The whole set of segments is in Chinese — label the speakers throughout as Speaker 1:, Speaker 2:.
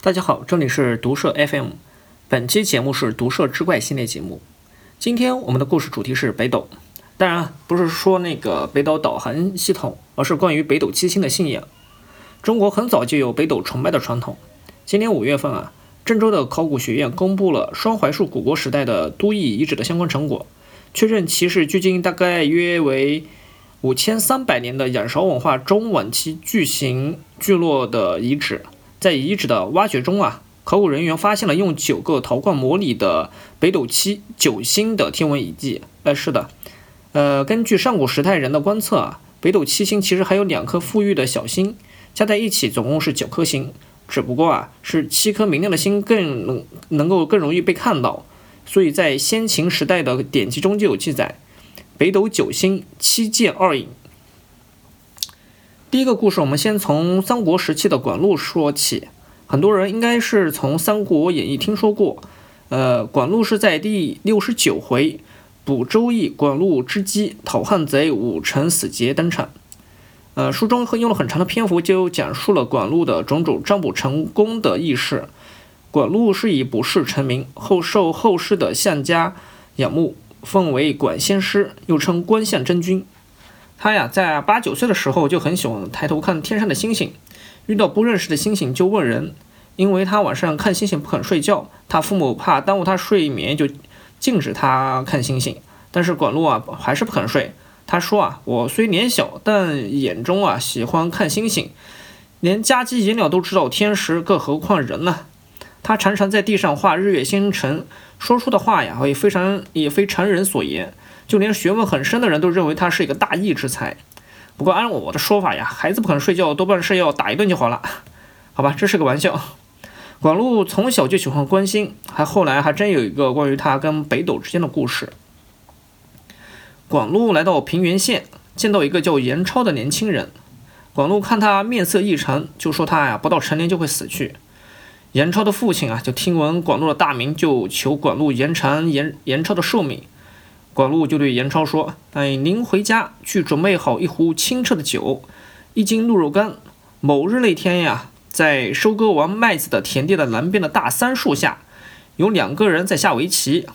Speaker 1: 大家好，这里是毒社 FM，本期节目是毒社之怪系列节目。今天我们的故事主题是北斗，当然不是说那个北斗导航系统，而是关于北斗七星的信仰。中国很早就有北斗崇拜的传统。今年五月份啊，郑州的考古学院公布了双槐树古国时代的都邑遗址的相关成果，确认其是距今大概约为五千三百年的仰韶文化中晚期巨型聚落的遗址。在遗址的挖掘中啊，考古人员发现了用九个陶罐模拟的北斗七九星的天文遗迹。呃，是的，呃，根据上古时代人的观测啊，北斗七星其实还有两颗富裕的小星，加在一起总共是九颗星。只不过啊，是七颗明亮的星更能能够更容易被看到，所以在先秦时代的典籍中就有记载：北斗九星，七剑二影。第一个故事，我们先从三国时期的管路说起。很多人应该是从《三国演义》听说过。呃，管路是在第六十九回卜周易管路之机讨汉贼五成死节登场。呃，书中用了很长的篇幅，就讲述了管路的种种占卜成功的轶事。管路是以卜筮成名，后受后世的相家仰慕，奉为管先师，又称观相真君。他呀，在八九岁的时候就很喜欢抬头看天上的星星，遇到不认识的星星就问人。因为他晚上看星星不肯睡觉，他父母怕耽误他睡眠，就禁止他看星星。但是管路啊，还是不肯睡。他说啊，我虽年小，但眼中啊喜欢看星星，连家鸡野鸟都知道天时，更何况人呢？他常常在地上画日月星辰，说出的话呀，也非常也非常人所言。就连学问很深的人都认为他是一个大义之才。不过按我的说法呀，孩子不肯睡觉，多半是要打一顿就好了。好吧，这是个玩笑。管路从小就喜欢关心，还后来还真有一个关于他跟北斗之间的故事。管路来到平原县，见到一个叫严超的年轻人。管路看他面色异常，就说他呀不到成年就会死去。严超的父亲啊就听闻管路的大名，就求管路延长严严超的寿命。管路就对严超说：“哎，您回家去准备好一壶清澈的酒，一斤鹿肉干。某日那天呀，在收割完麦子的田地的南边的大桑树下，有两个人在下围棋。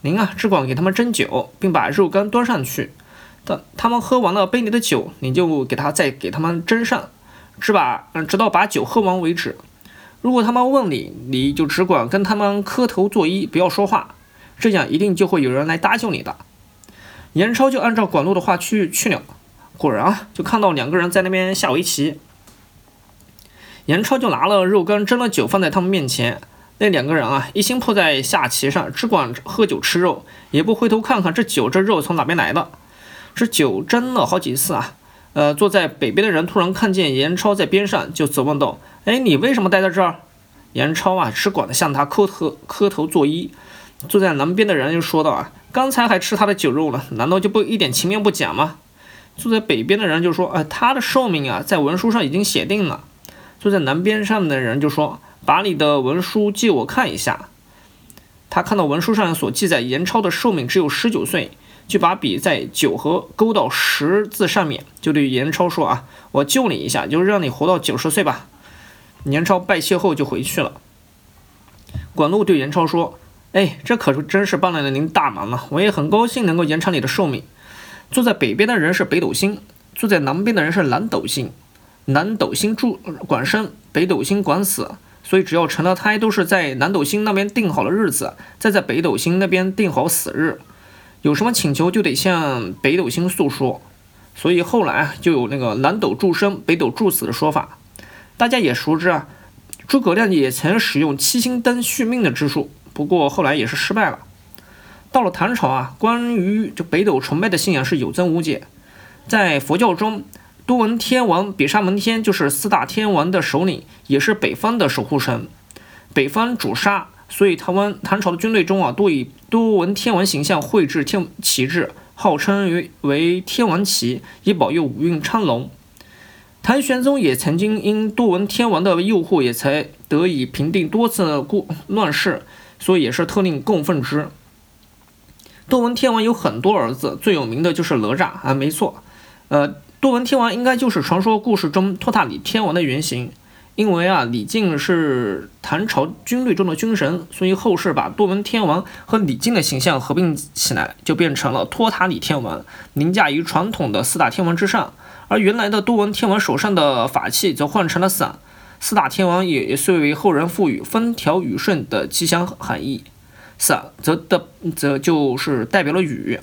Speaker 1: 您啊，只管给他们斟酒，并把肉干端上去。等他们喝完了杯里的酒，你就给他再给他们斟上，只把嗯，直到把酒喝完为止。如果他们问你，你就只管跟他们磕头作揖，不要说话。这样一定就会有人来搭救你的。”严超就按照管路的话去去了，果然啊，就看到两个人在那边下围棋。严超就拿了肉干蒸了酒放在他们面前，那两个人啊，一心扑在下棋上，只管喝酒吃肉，也不回头看看这酒这肉从哪边来的。这酒斟了好几次啊，呃，坐在北边的人突然看见严超在边上，就责问道：“哎，你为什么待在这儿？”严超啊，只管向他磕头磕头作揖。坐在南边的人又说道：“啊，刚才还吃他的酒肉了，难道就不一点情面不讲吗？”坐在北边的人就说：“哎，他的寿命啊，在文书上已经写定了。”坐在南边上的人就说：“把你的文书借我看一下。”他看到文书上所记载严超的寿命只有十九岁，就把笔在九和勾到十字上面，就对严超说：“啊，我救你一下，就让你活到九十岁吧。”严超拜谢后就回去了。管路对严超说。哎，这可是真是帮了您大忙了！我也很高兴能够延长你的寿命。坐在北边的人是北斗星，坐在南边的人是南斗星。南斗星主管生，北斗星管死，所以只要成了胎，都是在南斗星那边定好了日子，再在北斗星那边定好死日。有什么请求就得向北斗星诉说，所以后来就有那个南斗助生，北斗助死的说法。大家也熟知啊，诸葛亮也曾使用七星灯续命的之术。不过后来也是失败了。到了唐朝啊，关于这北斗崇拜的信仰是有增无减。在佛教中，多闻天王比沙门天就是四大天王的首领，也是北方的守护神。北方主沙，所以台湾唐朝的军队中啊，多以多闻天王形象绘制天旗帜，号称为为天王旗，以保佑五运昌隆。唐玄宗也曾经因多闻天王的诱惑，也才得以平定多次故乱世。所以也是特令供奉之。多闻天王有很多儿子，最有名的就是哪吒啊，没错，呃，多闻天王应该就是传说故事中托塔李天王的原型，因为啊，李靖是唐朝军队中的军神，所以后世把多闻天王和李靖的形象合并起来，就变成了托塔李天王，凌驾于传统的四大天王之上。而原来的多闻天王手上的法器则换成了伞。四大天王也遂为后人赋予风调雨顺的吉祥含义。伞则的则就是代表了雨。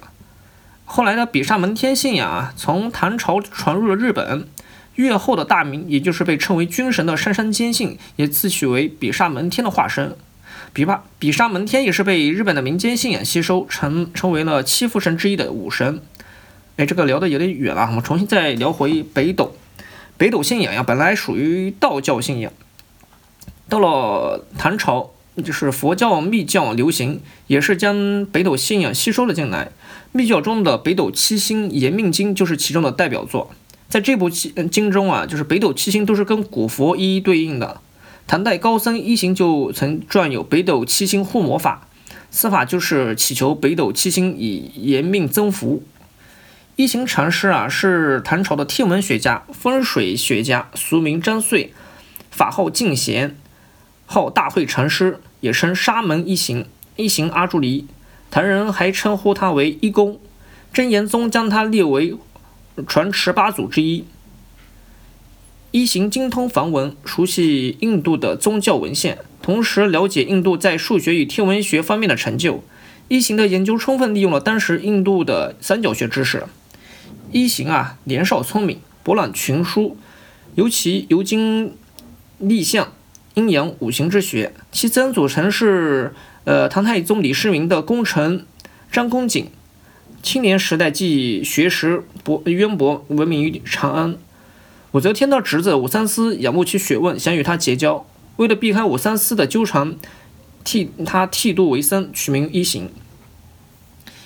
Speaker 1: 后来的比萨门天信仰啊，从唐朝传入了日本。越后的大明，也就是被称为军神的杉山坚信，也自诩为比萨门天的化身。比巴比萨门天也是被日本的民间信仰吸收，成成为了七福神之一的武神。哎，这个聊的有点远了，我们重新再聊回北斗。北斗信仰呀，本来属于道教信仰，到了唐朝，就是佛教密教流行，也是将北斗信仰吸收了进来。密教中的北斗七星延命经就是其中的代表作。在这部经经中啊，就是北斗七星都是跟古佛一一对应的。唐代高僧一行就曾撰有北斗七星护魔法，此法就是祈求北斗七星以延命增福。一行禅师啊，是唐朝的天文学家、风水学家，俗名张遂，法号净贤，号大慧禅师，也称沙门一行。一行阿朱离，唐人还称呼他为一公。真言宗将他列为。传十八祖之一，一行精通梵文，熟悉印度的宗教文献，同时了解印度在数学与天文学方面的成就。一行的研究充分利用了当时印度的三角学知识。一行啊，年少聪明，博览群书，尤其尤精立象、阴阳五行之学。其曾祖曾是呃唐太宗李世民的功臣张公瑾。青年时代即学识博渊博，闻名于长安。武则天的侄子武三思仰慕其学问，想与他结交。为了避开武三思的纠缠，替他剃度为僧，取名一行。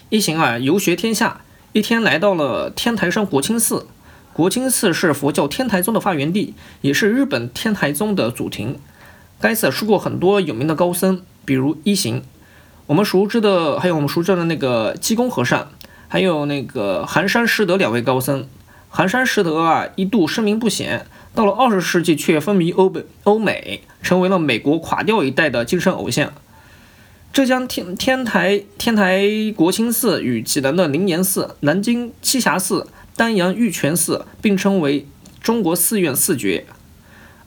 Speaker 1: 一行啊，游学天下，一天来到了天台山国清寺。国清寺是佛教天台宗的发源地，也是日本天台宗的祖庭。该寺出过很多有名的高僧，比如一行。我们熟知的还有我们熟知的那个济公和尚。还有那个寒山拾得两位高僧，寒山拾得啊一度声名不显，到了二十世纪却风靡欧北欧美，成为了美国垮掉一代的精神偶像。浙江天天台天台国清寺与济南的灵岩寺、南京栖霞寺、丹阳玉泉寺并称为中国寺院四绝。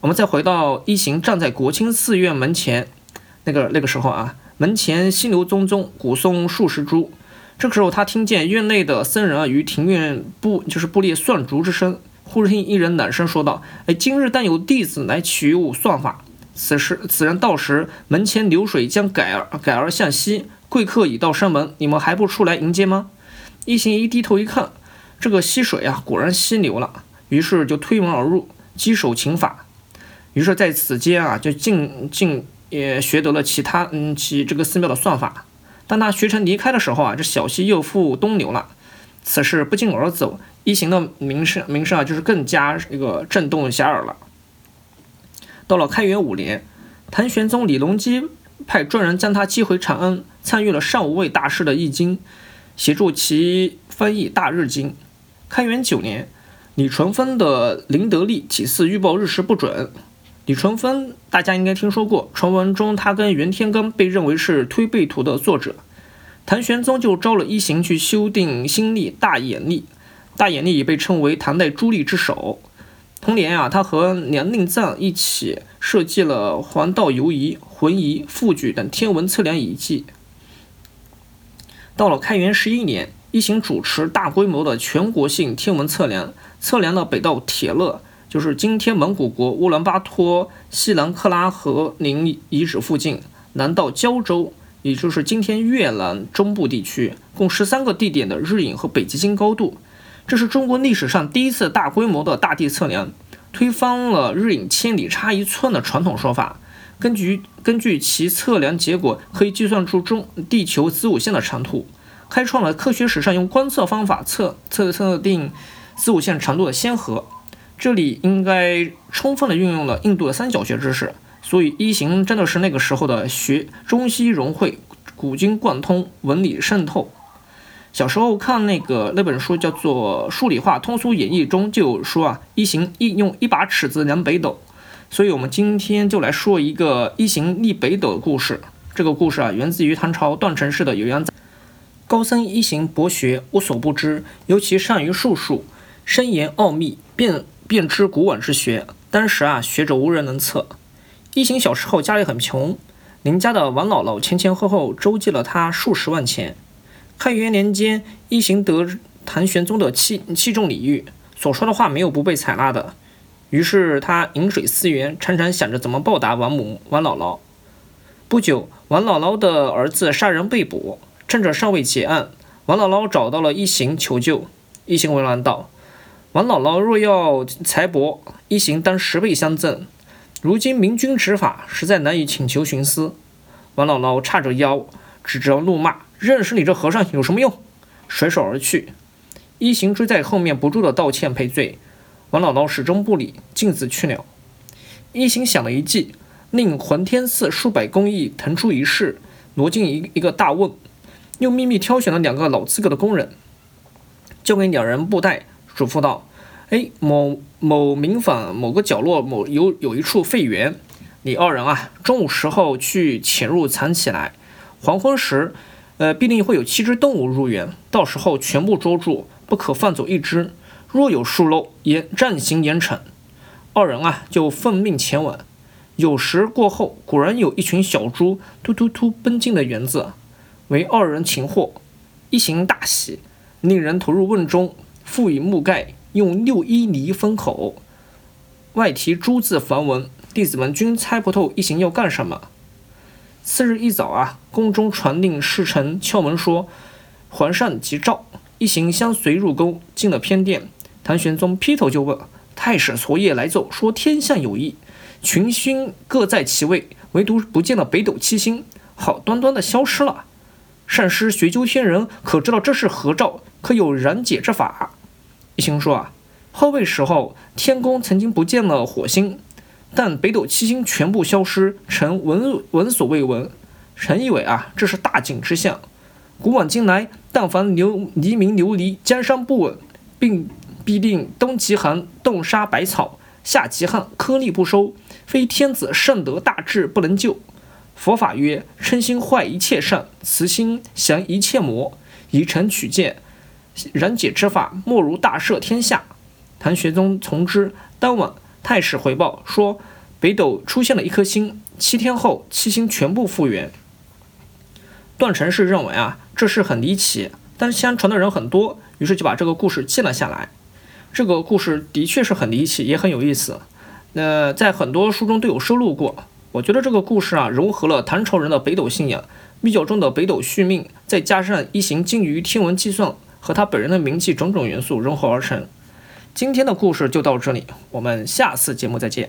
Speaker 1: 我们再回到一行站在国清寺院门前，那个那个时候啊，门前溪流淙淙，古松数十株。这个时候，他听见院内的僧人啊于庭院布就是布列算竹之声。忽听一人冷声说道：“哎，今日但有弟子来取物算法。”此时，此人到时，门前流水将改而改而向西，贵客已到山门，你们还不出来迎接吗？一行一低头一看，这个溪水啊，果然溪流了，于是就推门而入，稽首请法。于是在此间啊，就进进也学得了其他嗯其这个寺庙的算法。当他学成离开的时候啊，这小溪又复东流了。此事不胫而走，一行的名声名声啊，就是更加一个震动遐迩了。到了开元五年，唐玄宗李隆基派专人将他接回长安，参与了上无畏大师的译经，协助其翻译《大日经》。开元九年，李淳风的灵德力体寺预报日时不准。李淳风，大家应该听说过。传闻中，他跟袁天罡被认为是《推背图》的作者。唐玄宗就招了一行去修订新历大眼历。大眼历也被称为唐代朱历之首。同年啊，他和梁令赞一起设计了黄道游仪、浑仪、复举等天文测量仪器。到了开元十一年，一行主持大规模的全国性天文测量，测量了北到铁勒。就是今天蒙古国乌兰巴托西兰克拉河陵遗址附近，南到胶州，也就是今天越南中部地区，共十三个地点的日影和北极星高度。这是中国历史上第一次大规模的大地测量，推翻了日影千里差一寸的传统说法。根据根据其测量结果，可以计算出中地球子午线的长度，开创了科学史上用观测方法测测测定子午线长度的先河。这里应该充分的运用了印度的三角学知识，所以一行真的是那个时候的学中西融汇，古今贯通，文理渗透。小时候看那个那本书叫做《数理化通俗演义》中就有说啊，一行一用一把尺子量北斗，所以我们今天就来说一个一行立北斗的故事。这个故事啊，源自于唐朝段成式的《酉阳杂》。高僧一行博学，无所不知，尤其善于术数，深研奥秘，便便知古往之学。当时啊，学者无人能测。一行小时候家里很穷，邻家的王姥姥前前后后周济了他数十万钱。开元年间，一行得唐玄宗的器器重礼遇，所说的话没有不被采纳的。于是他饮水思源，常常想着怎么报答王母王姥姥。不久，王姥姥的儿子杀人被捕。趁着尚未结案，王姥姥找到了一行求救。一行为难道：“王姥姥若要财帛，一行当十倍相赠。如今明君执法，实在难以请求徇私。”王姥姥叉着腰，指着怒骂：“认识你这和尚有什么用？”甩手而去。一行追在后面，不住的道歉赔罪。王姥姥始终不理，径自去了。一行想了一计，令浑天寺数百工艺腾出一室，挪进一一个大瓮。又秘密挑选了两个老资格的工人，交给两人布袋，嘱咐道：“哎，某某民坊某个角落某有有一处废园，你二人啊，中午时候去潜入藏起来，黄昏时，呃，必定会有七只动物入园，到时候全部捉住，不可放走一只。若有疏漏，严暂行严惩。”二人啊，就奉命前往。有时过后，果然有一群小猪突突突奔进了园子。为二人擒获，一行大喜，令人投入瓮中，覆以木盖，用六一泥封口，外题朱字梵文。弟子们均猜不透一行要干什么。次日一早啊，宫中传令侍臣敲门说：“皇上急召。”一行相随入宫，进了偏殿。唐玄宗劈头就问：“太史昨夜来奏说天象有异，群星各在其位，唯独不见了北斗七星，好端端的消失了。”善师学究天人，可知道这是何兆？可有燃解之法？一行说啊，后位时候天宫曾经不见了火星，但北斗七星全部消失，臣闻闻所未闻。臣以为啊，这是大景之象。古往今来，但凡流黎明流离，江山不稳，并必定冬极寒，冻杀百草；夏极旱，颗粒不收。非天子圣德大志不能救。佛法曰：嗔心坏一切善，慈心降一切魔。以诚取见，然解之法，莫如大赦天下。唐玄宗从之。当晚，太史回报说，北斗出现了一颗星，七天后，七星全部复原。段成式认为啊，这事很离奇，但是相传的人很多，于是就把这个故事记了下来。这个故事的确是很离奇，也很有意思。那在很多书中都有收录过。我觉得这个故事啊，融合了唐朝人的北斗信仰、密教中的北斗续命，再加上一行精于天文计算和他本人的名气种种元素融合而成。今天的故事就到这里，我们下次节目再见。